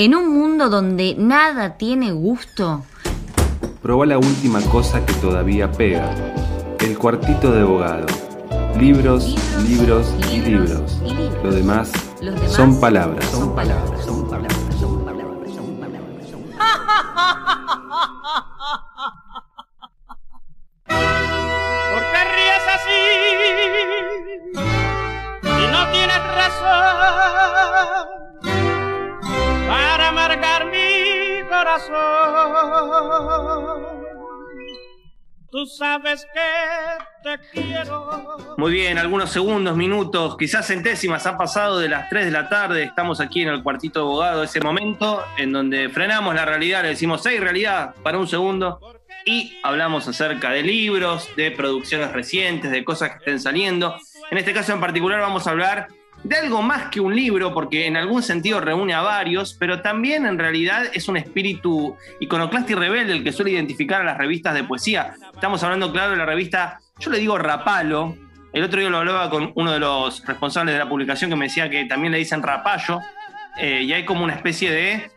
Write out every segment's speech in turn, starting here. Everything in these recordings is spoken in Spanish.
En un mundo donde nada tiene gusto. Proba la última cosa que todavía pega. El cuartito de abogado. Libros, libros, y, libros. Lo demás, son palabras. Son palabras. Son palabras. Tú sabes que te quiero. Muy bien, algunos segundos, minutos, quizás centésimas han pasado de las 3 de la tarde. Estamos aquí en el cuartito de abogado, ese momento en donde frenamos la realidad, le decimos, hey, realidad, para un segundo, y hablamos acerca de libros, de producciones recientes, de cosas que estén saliendo. En este caso en particular vamos a hablar de algo más que un libro, porque en algún sentido reúne a varios, pero también en realidad es un espíritu iconoclasta y rebelde el que suele identificar a las revistas de poesía. Estamos hablando, claro, de la revista, yo le digo Rapalo. El otro día lo hablaba con uno de los responsables de la publicación que me decía que también le dicen Rapallo, eh, y hay como una especie de,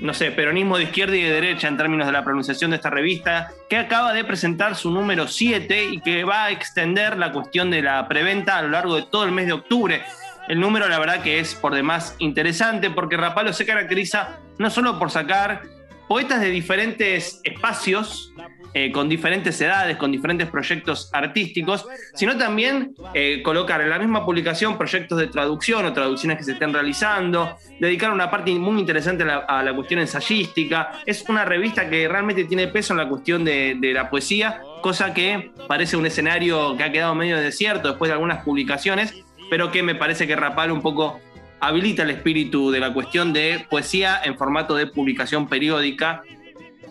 no sé, peronismo de izquierda y de derecha en términos de la pronunciación de esta revista, que acaba de presentar su número 7 y que va a extender la cuestión de la preventa a lo largo de todo el mes de octubre. El número, la verdad, que es por demás interesante porque Rapalo se caracteriza no solo por sacar poetas de diferentes espacios, eh, con diferentes edades, con diferentes proyectos artísticos, sino también eh, colocar en la misma publicación proyectos de traducción o traducciones que se estén realizando, dedicar una parte muy interesante a la, cuestión ensayística. Es una revista que realmente tiene peso en la cuestión de, de la poesía, cosa que parece un escenario que ha quedado medio desierto después de algunas publicaciones pero que me parece que Rapal un poco habilita el espíritu de la cuestión de poesía en formato de publicación periódica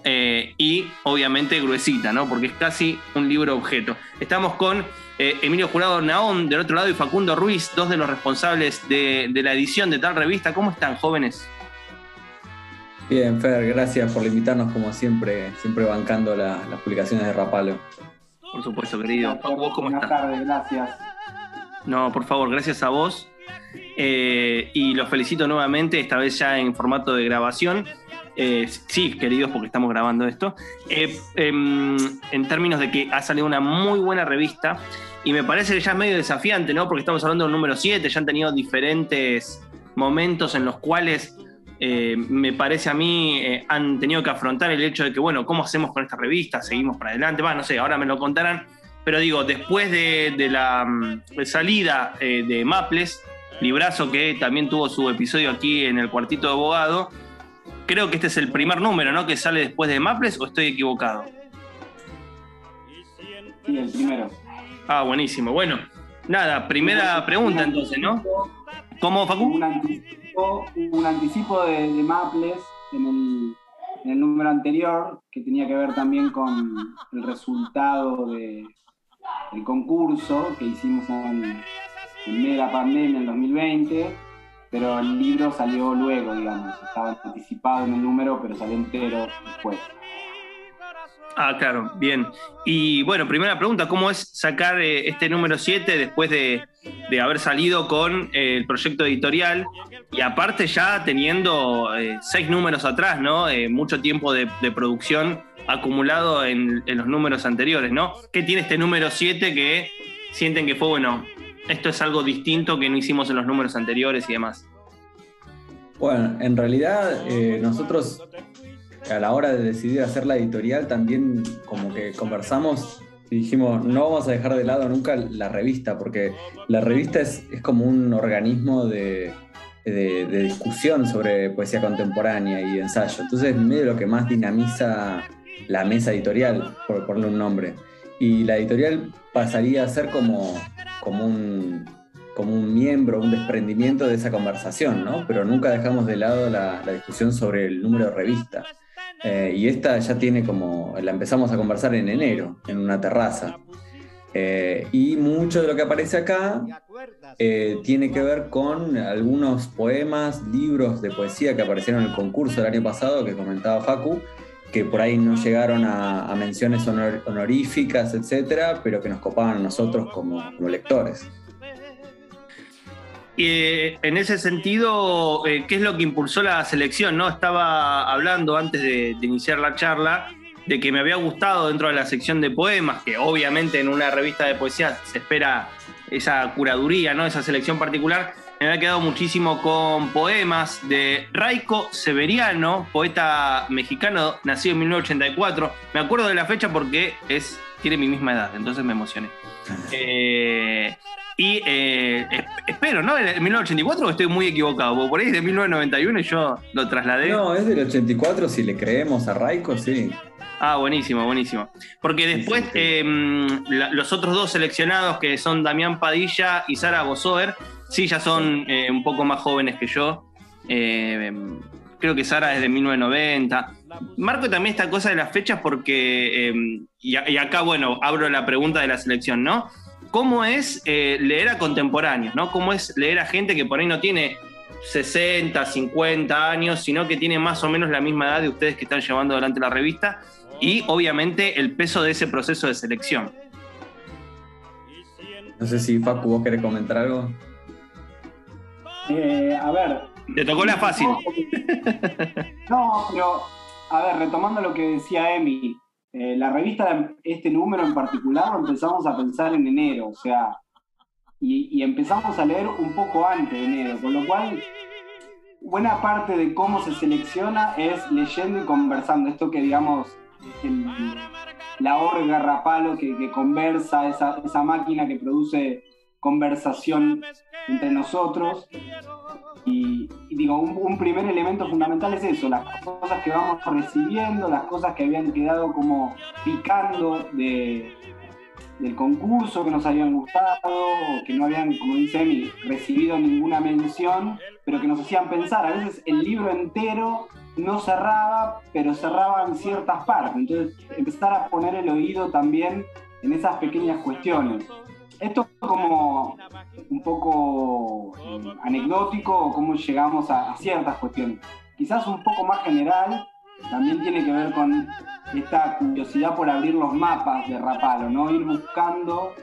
eh, y obviamente gruesita, ¿no? Porque es casi un libro objeto. Estamos con eh, Emilio Jurado Naón del otro lado y Facundo Ruiz, dos de los responsables de, de la edición de tal revista. ¿Cómo están, jóvenes? Bien, Fer, gracias por invitarnos como siempre, siempre bancando la, las publicaciones de Rapalo. Por supuesto, querido. Facu, ¿vos cómo Buenas tardes, gracias. No, por favor, gracias a vos. Eh, y los felicito nuevamente, esta vez ya en formato de grabación. Eh, sí, queridos, porque estamos grabando esto. Eh, em, en términos de que ha salido una muy buena revista y me parece que ya es medio desafiante, ¿no? Porque estamos hablando del número 7, ya han tenido diferentes momentos en los cuales me parece a mí han tenido que afrontar el hecho de que, bueno, ¿cómo hacemos con esta revista? ¿Seguimos para adelante? Va, no sé, ahora me lo contarán. Pero digo, después de, de la mm, salida eh, de Maples, librazo que también tuvo su episodio aquí en el cuartito de abogado, creo que este es el primer número, ¿no? Que sale después de Maples o estoy equivocado. Sí, el primero. Ah, buenísimo. Bueno, nada, primera pregunta entonces, ¿no? ¿Cómo, Facu? un anticipo, un anticipo de, de Maples en el, en el número anterior que tenía que ver también con el resultado de, del concurso que hicimos en, en la pandemia en 2020, pero el libro salió luego, digamos, estaba anticipado en el número, pero salió entero después. Ah, claro, bien. Y bueno, primera pregunta, ¿cómo es sacar eh, este número 7 después de, de haber salido con eh, el proyecto editorial y aparte ya teniendo eh, seis números atrás, ¿no? Mucho tiempo de producción acumulado en, los números anteriores, ¿no? ¿Qué tiene este número 7 que sienten que fue, bueno, esto es algo distinto que no hicimos en los números anteriores y demás? Bueno, en realidad eh, nosotros a la hora de decidir hacer la editorial también como que conversamos y dijimos, no vamos a dejar de lado nunca la revista, porque la revista es, como un organismo de, de- de discusión sobre poesía contemporánea y ensayo. Entonces es medio lo que más dinamiza la mesa editorial, por ponerle un nombre. Y la editorial pasaría a ser como, como un como un miembro, un desprendimiento de esa conversación, ¿no? Pero nunca dejamos de lado la, la discusión sobre el número de revista. Eh, y esta ya tiene como, la empezamos a conversar en enero, en una terraza. Eh, y mucho de lo que aparece acá eh, tiene que ver con algunos poemas, libros de poesía que aparecieron en el concurso del año pasado que comentaba Facu, que por ahí no llegaron a, menciones honor- honoríficas, etcétera, pero que nos copaban a nosotros como, como lectores. eh, en ese sentido, eh, ¿qué es lo que impulsó la selección? ¿no? Estaba hablando antes de, de, iniciar la charla de que me había gustado dentro de la sección de poemas, que obviamente en una revista de poesía se espera esa curaduría, ¿no? esa selección particular. Me había quedado muchísimo con poemas de Raico Severiano, poeta mexicano, nacido en 1984. Me acuerdo de la fecha porque es, tiene mi misma edad, entonces me emocioné. Eh, y eh, espero, ¿no? ¿En 1984 o estoy muy equivocado? por ahí es de 1991 y yo lo trasladé. No, es del 84, si le creemos a Raico, sí. Ah, buenísimo, buenísimo. Porque después sí, sí, sí. Eh, la, los otros dos seleccionados, que son Damián Padilla y Sara Bosoer, sí, ya son eh, un poco más jóvenes que yo. Eh, creo que Sara es de 1990. Marco también esta cosa de las fechas porque, y, y, acá, bueno, abro la pregunta de la selección, ¿no? ¿Cómo es leer a contemporáneos, ¿no? ¿Cómo es leer a gente que por ahí no tiene 60, 50 años, sino que tiene más o menos la misma edad de ustedes que están llevando adelante la revista? y obviamente el peso de ese proceso de selección. No sé si Facu, vos querés comentar algo. Eh, a ver. Te tocó la fácil. No, pero, a ver, retomando lo que decía Emi, eh, la revista, este número en particular, lo empezamos a pensar en enero, o sea, y, y empezamos a leer un poco antes de enero, con lo cual buena parte de cómo se selecciona es leyendo y conversando. Esto que, digamos, el, la orga rapalo que, que conversa, esa, esa, máquina que produce conversación entre nosotros. Y, digo, un, primer elemento fundamental es eso, las cosas que vamos recibiendo, las cosas que habían quedado como picando de, del concurso, que nos habían gustado, o que no habían, como dice Emi, recibido ninguna mención, pero que nos hacían pensar. A veces el libro entero no cerraba, pero cerraba en ciertas partes. Entonces, empezar a poner el oído también en esas pequeñas cuestiones. Esto como un poco eh, anecdótico cómo llegamos a, a, ciertas cuestiones. Quizás un poco más general, también tiene que ver con esta curiosidad por abrir los mapas de Rapalo, ¿no? Ir buscando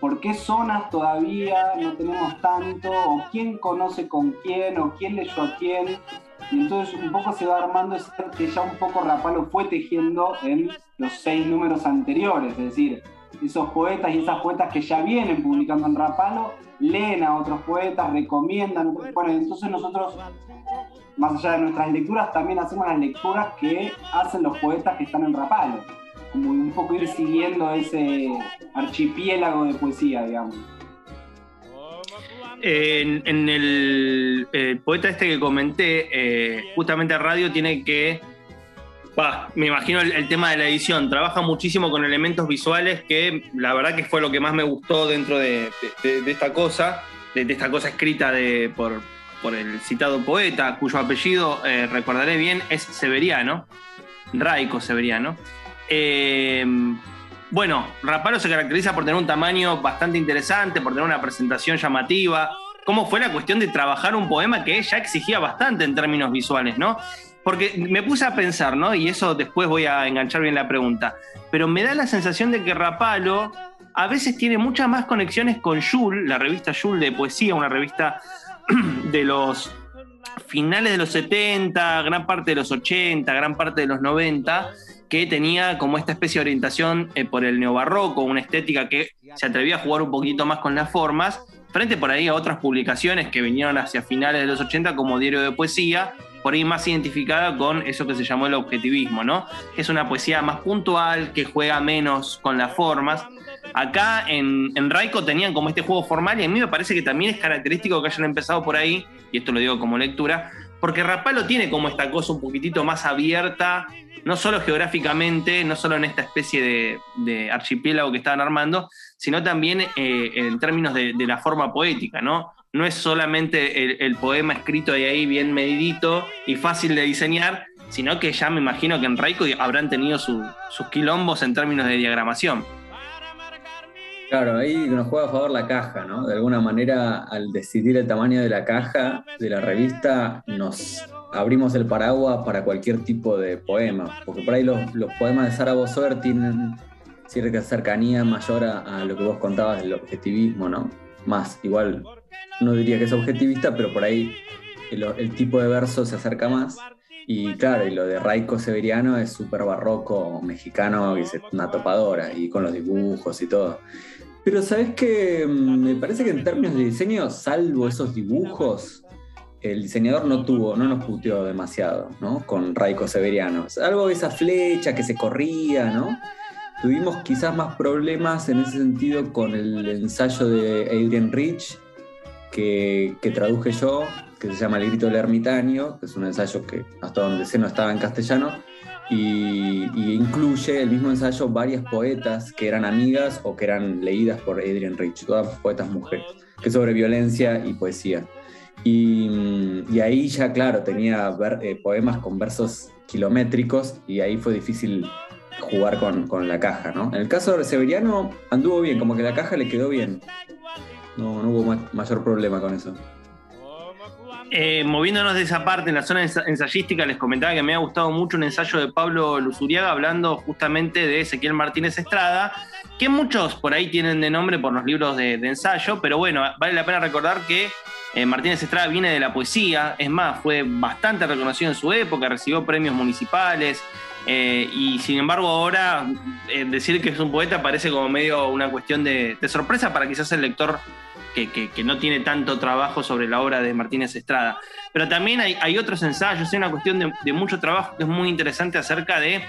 por qué zonas todavía no tenemos tanto, o quién conoce con quién, o quién leyó a quién, y entonces un poco se va armando ese que ya un poco Rapalo fue tejiendo en los seis números anteriores, es decir, esos poetas y esas poetas que ya vienen publicando en Rapalo, leen a otros poetas, recomiendan, bueno, entonces nosotros, más allá de nuestras lecturas, también hacemos las lecturas que hacen los poetas que están en Rapalo, como un poco ir siguiendo ese archipiélago de poesía, digamos. En, el, el, poeta este que comenté, eh, justamente Radio tiene que, me imagino el, tema de la edición, trabaja muchísimo con elementos visuales que la verdad que fue lo que más me gustó dentro de, esta cosa, de, esta cosa escrita de, por, el citado poeta, cuyo apellido, eh, recordaré bien, es Severiano, Raico Severiano. Eh, bueno, Rapalo se caracteriza por tener un tamaño bastante interesante, por tener una presentación llamativa. ¿Cómo fue la cuestión de trabajar un poema que ya exigía bastante en términos visuales, no? Porque me puse a pensar, ¿no? Y eso después voy a enganchar bien la pregunta. Pero me da la sensación de que Rapalo a veces tiene muchas más conexiones con Yul, la revista Yul de poesía, una revista de los finales de los 70, gran parte de los 80, gran parte de los 90 que tenía como esta especie de orientación eh, por el neobarroco, una estética que se atrevía a jugar un poquito más con las formas, frente por ahí a otras publicaciones que vinieron hacia finales de los 80 como Diario de Poesía, por ahí más identificada con eso que se llamó el objetivismo, ¿no? Es una poesía más puntual, que juega menos con las formas. Acá en, en Raico tenían como este juego formal y a mí me parece que también es característico que hayan empezado por ahí, y esto lo digo como lectura, porque Rapalo tiene como esta cosa un poquitito más abierta, no solo geográficamente, no solo en esta especie de, de archipiélago que estaban armando, sino también eh, en términos de, la forma poética, ¿no? No es solamente el, poema escrito de ahí bien medidito y fácil de diseñar, sino que ya me imagino que en Raico habrán tenido su, sus quilombos en términos de diagramación. Claro, ahí nos juega a favor la caja, ¿no? De alguna manera, al decidir el tamaño de la caja de la revista, nos abrimos el paraguas para cualquier tipo de poema, porque por ahí los, los poemas de Sara Bosover tienen cierta cercanía mayor a, lo que vos contabas del objetivismo, ¿no? Más, igual, no diría que es objetivista, pero por ahí el, tipo de verso se acerca más. Y claro, y lo de Raico Severiano es súper barroco mexicano, y es una topadora, y con los dibujos y todo. Pero sabes que me parece que en términos de diseño, salvo esos dibujos, el diseñador no tuvo, no nos puteó demasiado, ¿no? Con Raico Severiano. Algo de esa flecha que se corría, ¿no? Tuvimos quizás más problemas en ese sentido con el ensayo de Adrian Rich, que, que traduje yo, que se llama El grito del ermitaño, que es un ensayo que hasta donde sé no estaba en castellano, y, incluye el mismo ensayo varias poetas que eran amigas o que eran leídas por Adrian Rich, todas poetas mujeres, que sobre violencia y poesía. Y, ahí ya, claro, tenía eh, poemas con versos kilométricos y ahí fue difícil jugar con, con, la caja, ¿no? En el caso de Severiano anduvo bien, como que la caja le quedó bien. No, no hubo mayor problema con eso. Eh, moviéndonos de esa parte, en la zona ensayística, les comentaba que me ha gustado mucho un ensayo de Pablo Luzuriaga hablando justamente de Ezequiel Martínez Estrada, que muchos por ahí tienen de nombre por los libros de, ensayo, pero bueno, vale la pena recordar que eh, Martínez Estrada viene de la poesía, es más, fue bastante reconocido en su época, recibió premios municipales, eh, y sin embargo ahora decir que es un poeta parece como medio una cuestión de, de sorpresa para quizás el lector que, no tiene tanto trabajo sobre la obra de Martínez Estrada. Pero también hay, otros ensayos, hay una cuestión de, mucho trabajo que es muy interesante acerca de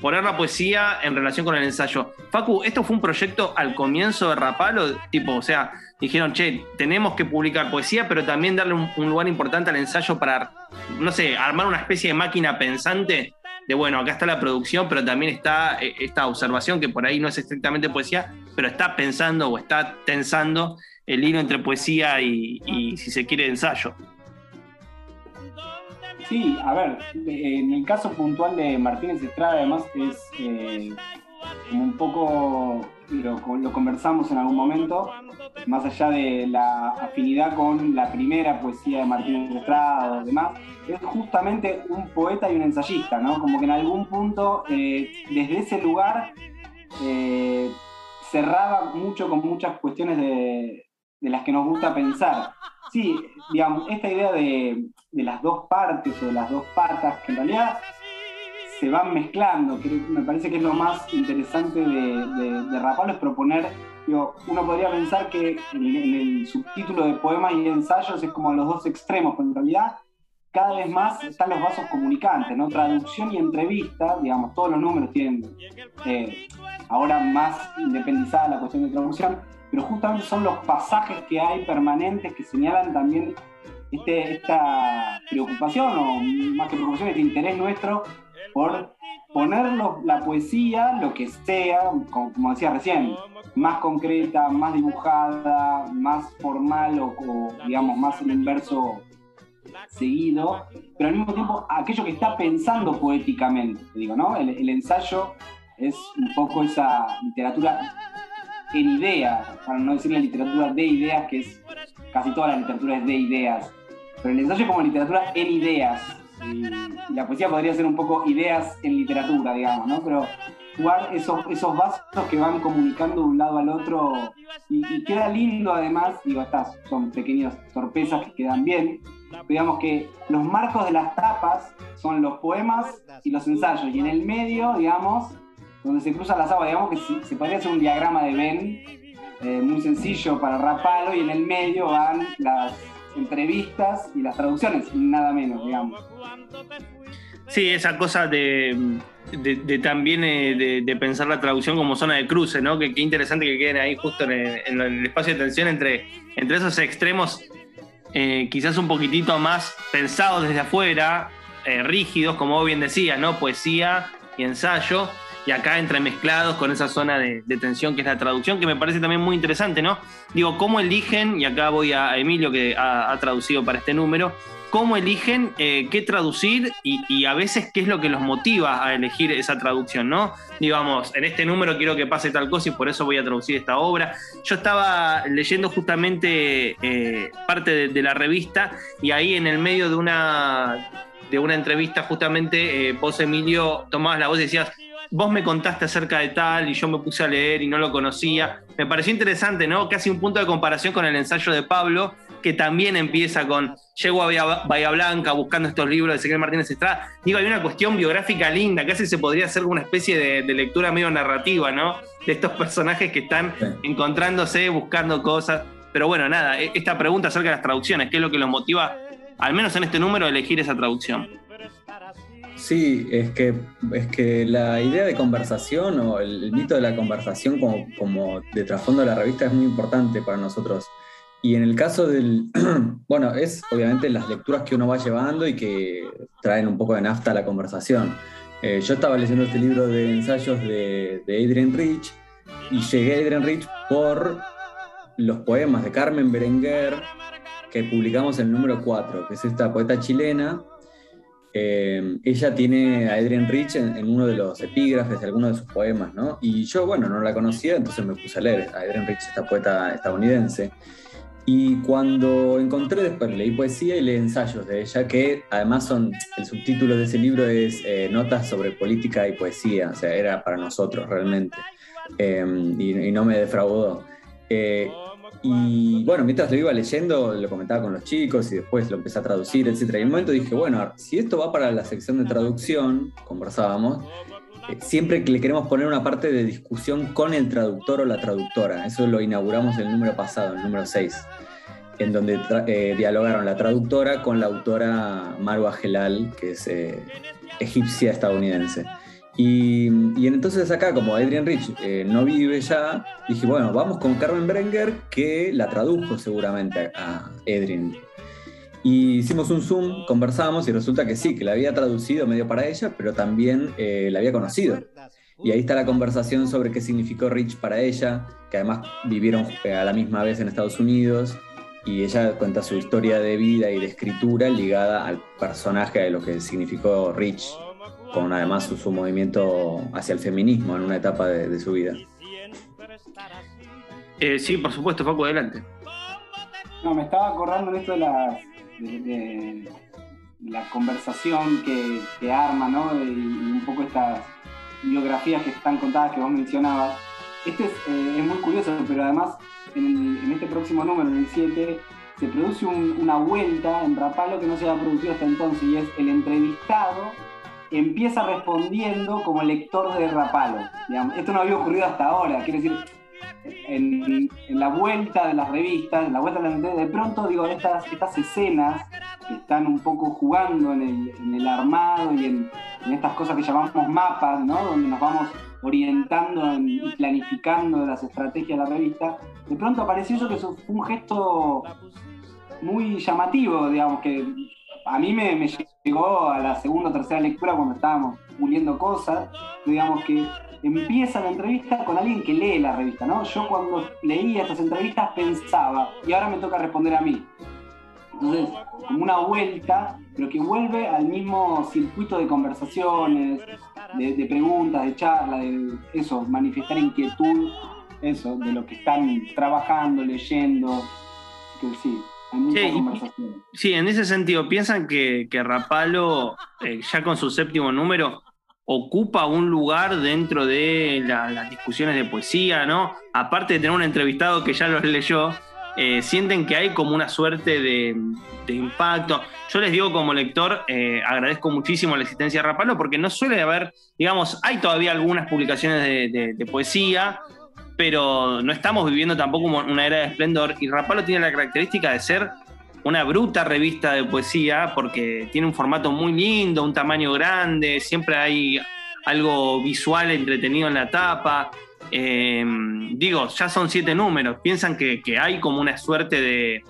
poner la poesía en relación con el ensayo. Facu, ¿esto fue un proyecto al comienzo de Rapalo? Tipo, o sea, dijeron, che, tenemos que publicar poesía, pero también darle un, lugar importante al ensayo para, no sé, armar una especie de máquina pensante de bueno, acá está la producción, pero también está eh, esta observación que por ahí no es estrictamente poesía, pero está pensando o está tensando el hilo entre poesía y, si se quiere, ensayo. Sí, a ver, en el caso puntual de Martínez Estrada, además, es eh, como un poco, lo, lo, conversamos en algún momento, más allá de la afinidad con la primera poesía de Martínez Estrada o demás, es justamente un poeta y un ensayista, ¿no? Como que en algún punto, eh, desde ese lugar, eh, cerraba mucho con muchas cuestiones de, de las que nos gusta pensar. Sí, digamos, esta idea de, las dos partes o de las dos patas, que en realidad se van mezclando, me parece que es lo más interesante de, de, Rapalo, es proponer, digo, uno podría pensar que en, el subtítulo de poemas y ensayos es como los dos extremos, pero en realidad cada vez más están los vasos comunicantes, ¿no? Traducción y entrevista, digamos, todos los números tienen eh, ahora más independizada la cuestión de traducción, pero justamente son los pasajes que hay permanentes que señalan también este, esta preocupación, o más que preocupación, este interés nuestro por poner la poesía, lo que sea, como, decía recién, más concreta, más dibujada, más formal o, digamos más en un verso seguido, pero al mismo tiempo aquello que está pensando poéticamente, digo, ¿no? el ensayo es un poco esa literatura en ideas, para no decir la literatura de ideas, que es casi toda la literatura es de ideas, pero el ensayo como literatura en ideas. Y, la poesía podría ser un poco ideas en literatura, digamos, ¿no? Pero jugar esos, esos vasos que van comunicando de un lado al otro y, queda lindo además, digo, estas son pequeñas torpezas que quedan bien, digamos que los marcos de las tapas son los poemas y los ensayos y en el medio, digamos, donde se cruzan las aguas, digamos que se podría hacer un diagrama de Venn eh, muy sencillo para Rapalo y en el medio van las entrevistas y las traducciones, nada menos, digamos. Sí, esa cosa de, también eh, de, pensar la traducción como zona de cruce, ¿no? Que qué interesante que queden ahí justo en el, espacio de tensión entre, entre esos extremos, eh, quizás un poquitito más pensados desde afuera, rígidos, como bien decía, ¿no? Poesía y ensayo, y acá entremezclados con esa zona de, tensión que es la traducción, que me parece también muy interesante, ¿no? Digo, ¿cómo eligen, y acá voy a Emilio que ha, traducido para este número, cómo eligen eh, qué traducir y, a veces qué es lo que los motiva a elegir esa traducción, ¿no? Digamos, en este número quiero que pase tal cosa y por eso voy a traducir esta obra. Yo estaba leyendo justamente eh, parte de, la revista y ahí en el medio de una, de una entrevista justamente eh, vos, Emilio, tomabas la voz y decías, vos me contaste acerca de tal y yo me puse a leer y no lo conocía. Me pareció interesante, ¿no? Casi un punto de comparación con el ensayo de Pablo, que también empieza con llego a Bahía, Blanca buscando estos libros de Ezequiel Martínez Estrada. Digo, hay una cuestión biográfica linda, casi se podría hacer una especie de, lectura medio narrativa, ¿no? De estos personajes que están encontrándose, buscando cosas. Pero bueno, nada, e, esta pregunta acerca de las traducciones, ¿qué es lo que los motiva, al menos en este número, a elegir esa traducción? Sí, es que, es que la idea de conversación o el, mito de la conversación como, como de trasfondo de la revista es muy importante para nosotros. Y en el caso del, bueno, es obviamente las lecturas que uno va llevando y que traen un poco de nafta a la conversación. Eh, yo estaba leyendo este libro de ensayos de, Adrian Rich y llegué a Adrian Rich por los poemas de Carmen Berenguer que publicamos en el número 4, que es esta poeta chilena eh, ella tiene a Adrienne Rich en, uno de los epígrafes de alguno de sus poemas, ¿no? Y yo, bueno, no la conocía, entonces me puse a leer a Adrienne Rich, esta poeta estadounidense. Y cuando encontré después, leí poesía y leí ensayos de ella, que además son, el subtítulo de ese libro es eh, Notas sobre política y poesía, o sea, era para nosotros realmente. Eh, y, no me defraudó. Y bueno, mientras lo iba leyendo, lo comentaba con los chicos y después lo empecé a traducir, etc. Y en un momento dije, bueno, si esto va para la sección de traducción, conversábamos, eh, siempre que le queremos poner una parte de discusión con el traductor o la traductora. Eso lo inauguramos en el número pasado, el número 6, en donde eh, dialogaron la traductora con la autora Marwa Gelal, que es eh, egipcia estadounidense. Y, entonces acá, como Adrian Rich eh, no vive ya, dije, bueno, vamos con Carmen Brenger, que la tradujo seguramente a Adrian. Y hicimos un Zoom, conversamos y resulta que sí, que la había traducido medio para ella, pero también eh, la había conocido. Y ahí está la conversación sobre qué significó Rich para ella, que además vivieron eh, a la misma vez en Estados Unidos. Y ella cuenta su historia de vida y de escritura ligada al personaje de lo que significó Rich con además su, movimiento hacia el feminismo en una etapa de, su vida. Eh, sí, por supuesto, Facu, adelante. No, me estaba acordando de esto de la, de, la conversación que, que, arma, ¿no? Y, un poco estas biografías que están contadas que vos mencionabas. Este es, eh, muy curioso, pero además en, este próximo número, en el 7, se produce una vuelta en Rapalo que no se había producido hasta entonces y es el entrevistado empieza respondiendo como lector de Rapalo. Esto no había ocurrido hasta ahora, quiere decir, en, la vuelta de las revistas, en la vuelta de las de pronto digo, estas, estas escenas que están un poco jugando en el, armado y en, estas cosas que llamamos mapas, ¿no? donde nos vamos orientando y planificando las estrategias de la revista, de pronto apareció eso que fue un gesto muy llamativo, digamos, que a mí me, llegó a la segunda o tercera lectura cuando estábamos puliendo cosas, digamos que empieza la entrevista con alguien que lee la revista, ¿no? Yo cuando leía estas entrevistas pensaba, y ahora me toca responder a mí. Entonces, como una vuelta, pero que vuelve al mismo circuito de conversaciones, de, preguntas, de charlas, de eso, manifestar inquietud, eso, de lo que están trabajando, leyendo. Que sí, Sí, en ese sentido, piensan que, Rapalo, eh, ya con su séptimo número, ocupa un lugar dentro de las discusiones de poesía, ¿no? Aparte de tener un entrevistado que ya los leyó, eh, sienten que hay como una suerte de, impacto. Yo les digo como lector, eh, agradezco muchísimo la existencia de Rapalo porque no suele haber, digamos, hay todavía algunas publicaciones de poesía, pero no estamos viviendo tampoco una era de esplendor y Rapalo tiene la característica de ser una bruta revista de poesía porque tiene un formato muy lindo, un tamaño grande, siempre hay algo visual entretenido en la tapa. Eh, digo, ya son siete números, piensan que hay como una suerte de,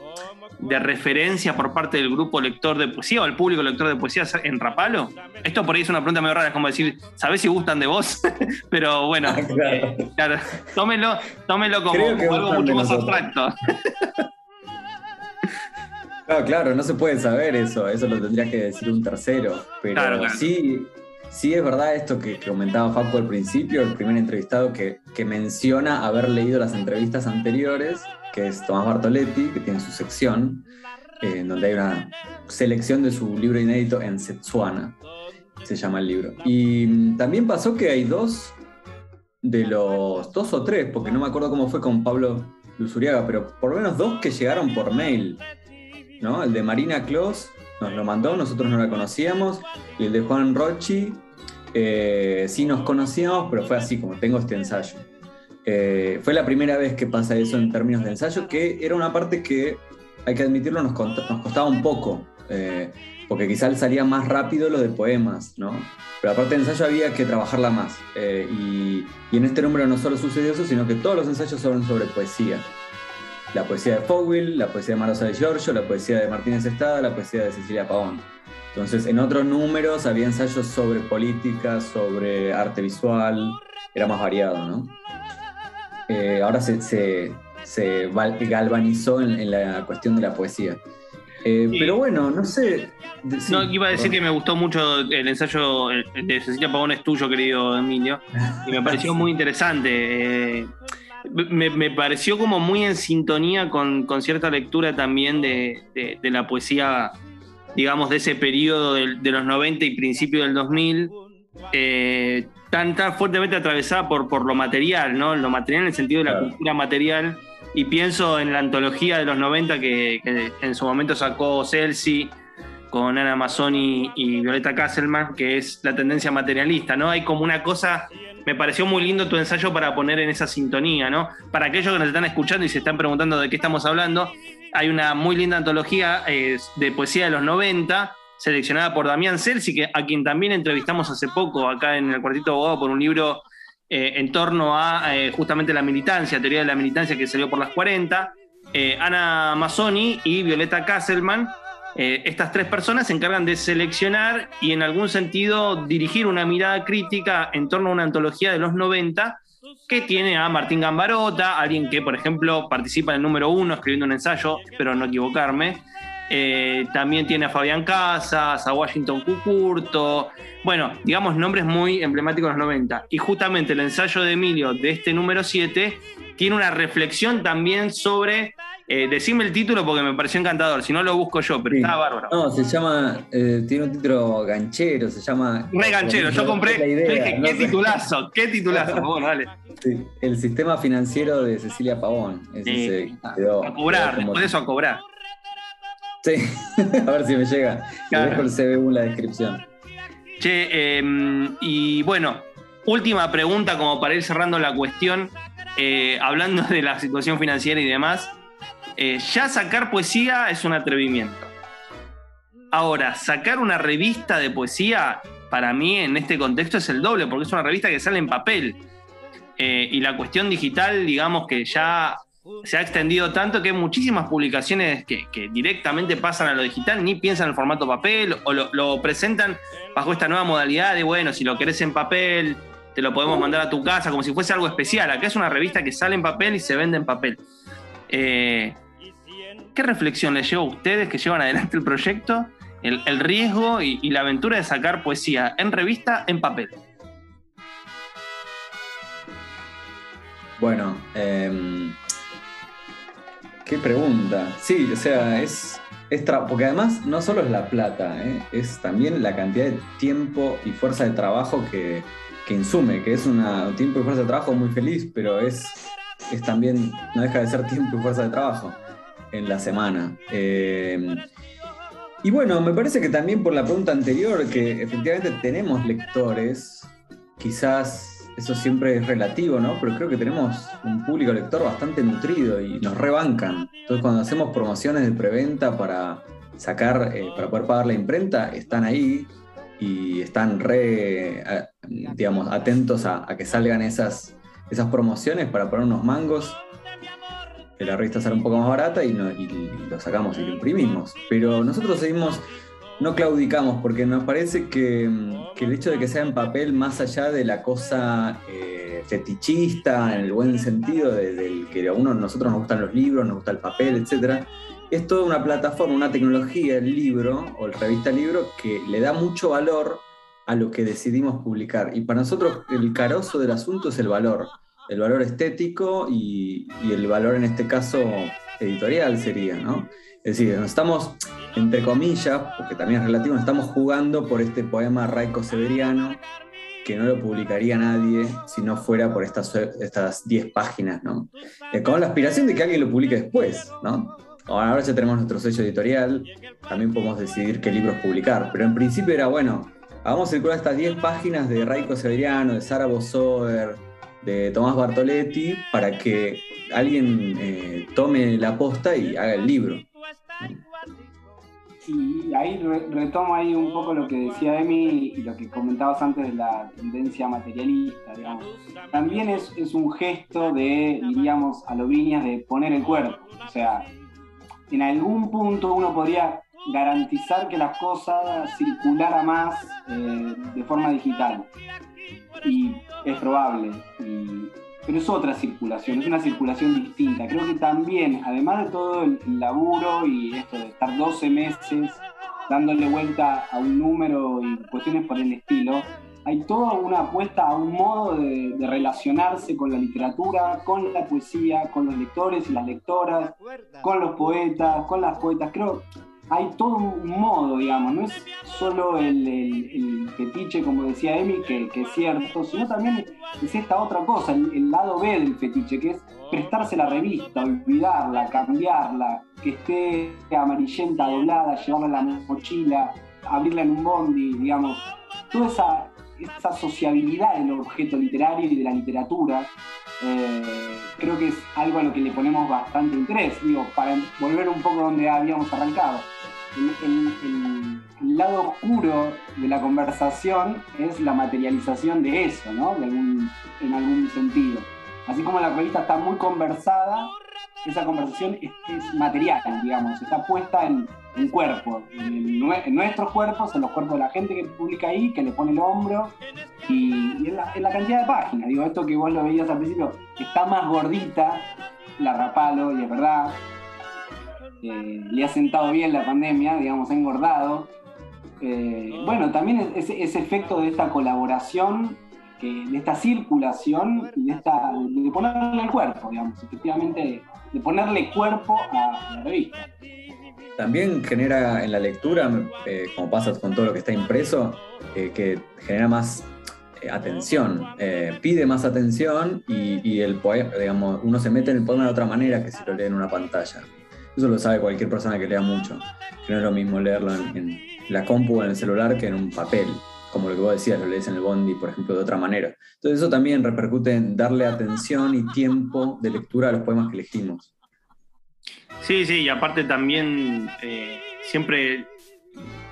de referencia por parte del grupo lector de poesía o el público lector de poesía en Rapalo? Esto por ahí es una pregunta medio rara, es como decir, ¿sabés si gustan de vos? Pero bueno, ah, claro. tómelo, tómelo como, algo mucho más abstracto. Claro, claro, no se puede saber eso, eso lo tendría que decir un tercero. Pero sí, sí es verdad esto que, comentaba Facu al principio, el primer entrevistado que, que menciona haber leído las entrevistas anteriores que es Tomás Bartoletti, que tiene su sección, eh, donde hay una selección de su libro inédito en Setsuana, se llama el libro. Y mm, también pasó que hay dos de los, dos o tres, porque no me acuerdo cómo fue con Pablo Luzuriaga, pero por lo menos dos que llegaron por mail. ¿no? El de Marina Claus nos lo mandó, nosotros no la conocíamos, y el de Juan Rochi eh, sí nos conocíamos, pero fue así como tengo este ensayo. Eh, fue la primera vez que pasa eso en términos de ensayo, que era una parte que, hay que admitirlo, nos, costaba un poco, eh, porque quizás salía más rápido lo de poemas, ¿no? Pero aparte de ensayo había que trabajarla más. Y, y, en este número no solo sucedió eso, sino que todos los ensayos son sobre poesía la poesía de Fogwill, la poesía de Marosa de Giorgio, la poesía de Martínez Estada, la poesía de Cecilia Pavón. Entonces, en otros números había ensayos sobre política, sobre arte visual, era más variado, ¿no? Eh, ahora se, se, se, galvanizó en, la cuestión de la poesía. Eh, pero bueno, no sé. no, iba a decir que me gustó mucho el ensayo de Cecilia Pavón es tuyo, querido Emilio, y me pareció muy interesante. Eh, me, pareció como muy en sintonía con, cierta lectura también de, la poesía, digamos, de ese periodo de, los 90 y principio del 2000, eh, tan, fuertemente atravesada por, por lo material, ¿no? Lo material en el sentido de la cultura material. Y pienso en la antología de los 90 que, en su momento sacó Celsi con Ana Mazzoni y Violeta Kasselman, que es la tendencia materialista, ¿no? Hay como una cosa me pareció muy lindo tu ensayo para poner en esa sintonía, ¿no? Para aquellos que nos están escuchando y se están preguntando de qué estamos hablando, hay una muy linda antología eh, de poesía de los 90, seleccionada por Damián Celsi, que, a quien también entrevistamos hace poco acá en el Cuartito Abogado por un libro eh, en torno a eh, justamente la militancia, teoría de la militancia que salió por las 40. Ana Mazzoni y Violeta Kasselman eh, estas tres personas se encargan de seleccionar y en algún sentido dirigir una mirada crítica en torno a una antología de los 90 que tiene a Martín Gambarota, alguien que, por ejemplo, participa en el número uno escribiendo un ensayo, espero no equivocarme. Eh, también tiene a Fabián Casas, a Washington Cucurto, bueno, digamos nombres muy emblemáticos de los 90. Y justamente el ensayo de Emilio de este número 7 tiene una reflexión también sobre eh, decime el título porque me pareció encantador, si no lo busco yo, pero está bárbaro. No, se llama, eh, tiene un título ganchero, se llama... Re ganchero, yo compré, dije, qué titulazo, qué titulazo, dale. el sistema financiero de Cecilia Pavón. Ese a cobrar, después de eso a cobrar. Sí, a ver si me llega. Claro. Dejo el CBU en la descripción. Che, em, y bueno, última pregunta como para ir cerrando la cuestión, eh, hablando de la situación financiera y demás. Eh, ya sacar poesía es un atrevimiento. Ahora, sacar una revista de poesía, para mí en este contexto es el doble, porque es una revista que sale en papel. Eh, y la cuestión digital, digamos que ya se ha extendido tanto que hay muchísimas publicaciones que, directamente pasan a lo digital, ni piensan en el formato papel o lo, presentan bajo esta nueva modalidad de, bueno, si lo querés en papel, te lo podemos mandar a tu casa, como si fuese algo especial. Acá es una revista que sale en papel y se vende en papel. Eh, ¿Qué reflexión les lleva a ustedes que llevan adelante el proyecto, el, riesgo y, la aventura de sacar poesía en revista en papel? Bueno, em, qué pregunta. Sí, o sea, es, es porque además no solo es la plata, ¿eh? es también la cantidad de tiempo y fuerza de trabajo que, insume, que es un tiempo y fuerza de trabajo muy feliz, pero es, es también, no deja de ser tiempo y fuerza de trabajo en la semana. Eh, y bueno, me parece que también por la pregunta anterior, que efectivamente tenemos lectores, quizás eso siempre es relativo, ¿no? Pero creo que tenemos un público lector bastante nutrido y nos rebancan. Entonces cuando hacemos promociones de preventa para sacar, eh, para poder pagar la imprenta, están ahí y están re, digamos, atentos a, que salgan esas, esas promociones para poner unos mangos que la revista sale un poco más barata y, lo sacamos y lo imprimimos. Pero nosotros seguimos, no claudicamos, porque nos parece que, el hecho de que sea en papel, más allá de la cosa eh, fetichista, en el buen sentido, del que a uno nosotros nos gustan los libros, nos gusta el papel, etc., es toda una plataforma, una tecnología, el libro o el revista libro, que le da mucho valor a lo que decidimos publicar. Y para nosotros el carozo del asunto es el valor el valor estético y, el valor en este caso editorial sería, ¿no? Es decir, nos estamos, entre comillas, porque también es relativo, nos estamos jugando por este poema raico severiano, que no lo publicaría nadie si no fuera por estas, estas 10 páginas, ¿no? Eh, con la aspiración de que alguien lo publique después, ¿no? Ahora ya tenemos nuestro sello editorial, también podemos decidir qué libros publicar, pero en principio era, bueno, hagamos circular estas 10 páginas de Raico Severiano, de Sara Bosover, de Tomás Bartoletti, para que alguien eh, tome la posta y haga el libro. Y ahí retomo ahí un poco lo que decía Emi y lo que comentabas antes de la tendencia materialista, digamos. También es, es un gesto de, diríamos, a lo de poner el cuerpo. O sea, en algún punto uno podría garantizar que las cosas circulara más eh, de forma digital. Y es probable. Pero es otra circulación, es una circulación distinta. Creo que también, además de todo el, laburo y esto de estar 12 meses dándole vuelta a un número y cuestiones por el estilo, hay toda una apuesta a un modo de, relacionarse con la literatura, con la poesía, con los lectores y las lectoras, con los poetas, con las poetas. Creo hay todo un modo, digamos, no es solo el, fetiche, como decía Emi, que, es cierto, sino también es esta otra cosa, el, lado B del fetiche, que es prestarse la revista, olvidarla, cambiarla, que esté amarillenta, doblada, llevarla en la mochila, abrirla en un bondi, digamos, toda esa, sociabilidad del objeto literario y de la literatura, eh, creo que es algo a lo que le ponemos bastante interés, digo, para volver un poco donde habíamos arrancado. El, lado oscuro de la conversación es la materialización de eso, ¿no? en algún sentido. Así como la revista está muy conversada, esa conversación es, material, digamos, está puesta en, en cuerpo, en, nuestros cuerpos, en los cuerpos de la gente que publica ahí, que le pone el hombro, y, en, la, cantidad de páginas. Digo, esto que vos lo veías al principio, está más gordita, la rapalo, y es verdad. Eh, le ha sentado bien la pandemia, digamos, ha engordado. Eh, bueno, también ese, ese efecto de esta colaboración de esta circulación y de, esta, de ponerle el cuerpo, digamos, efectivamente, de ponerle cuerpo a la revista. También genera en la lectura, eh, como pasa con todo lo que está impreso, eh, que genera más eh, atención, pide más atención y, el poema, digamos, uno se mete en el poema de otra manera que si lo lee en una pantalla. Eso lo sabe cualquier persona que lea mucho, que no es lo mismo leerlo en, la compu o en el celular que en un papel como lo que vos decías, lo lees en el Bondi, por ejemplo, de otra manera. Entonces eso también repercute en darle atención y tiempo de lectura a los poemas que elegimos. Sí, sí, y aparte también eh, siempre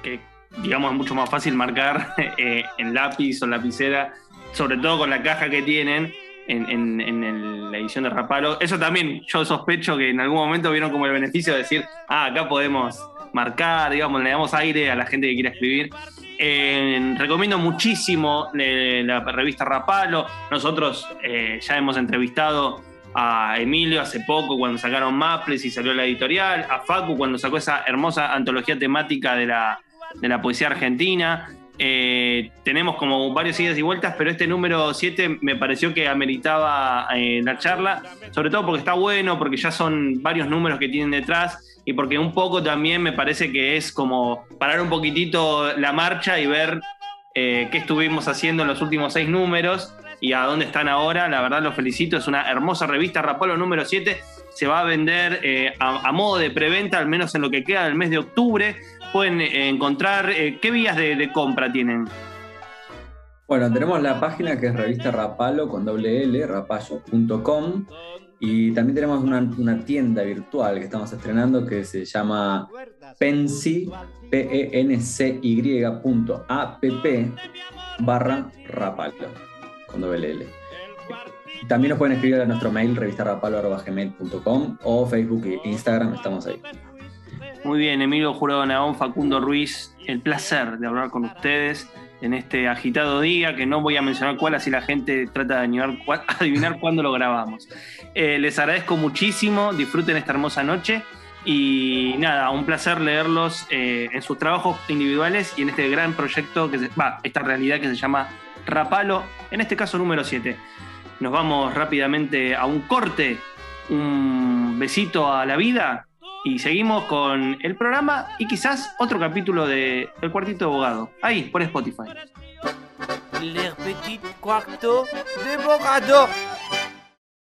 que digamos es mucho más fácil marcar eh, en lápiz o lapicera, sobre todo con la caja que tienen en, la edición de Rapalo. Eso también yo sospecho que en algún momento vieron como el beneficio de decir, ah, acá podemos marcar, digamos, le damos aire a la gente que quiera escribir. Eh, recomiendo muchísimo eh, la revista Rapalo. Nosotros eh, ya hemos entrevistado a Emilio hace poco cuando sacaron Maples y salió la editorial, a Facu cuando sacó esa hermosa antología temática de la, de la poesía argentina. Tenemos como varios idas y vueltas, pero este número 7 me pareció que ameritaba la charla, sobre todo porque está bueno, porque ya son varios números que tienen detrás y porque un poco también me parece que es como parar un poquitito la marcha y ver eh, qué estuvimos haciendo en los últimos seis números y a dónde están ahora. La verdad los felicito, es una hermosa revista, Rapolo número 7. Se va a vender eh, a, modo de preventa, al menos en lo que queda del mes de octubre. Pueden eh, encontrar, ¿qué vías de, compra tienen? Bueno, tenemos la página que es revista Rapalo con doble L, rapallo.com. Y también tenemos una, tienda virtual que estamos estrenando que se llama Pency, p e barra rapalo, con doble L. También nos pueden escribir a nuestro mail, revistarapalo.gmail.com o Facebook e Instagram, estamos ahí. Muy bien, Emilio Jurado Naón, Facundo Ruiz, el placer de hablar con ustedes en este agitado día, que no voy a mencionar cuál, así la gente trata de adivinar, cuándo lo grabamos. Eh, les agradezco muchísimo, disfruten esta hermosa noche y nada, un placer leerlos eh, en sus trabajos individuales y en este gran proyecto, que va, esta realidad que se llama Rapalo, en este caso número 7. Nos vamos rápidamente a un corte, un besito a la vida y seguimos con el programa y quizás otro capítulo de El Cuartito de Abogado, ahí, por Spotify. de.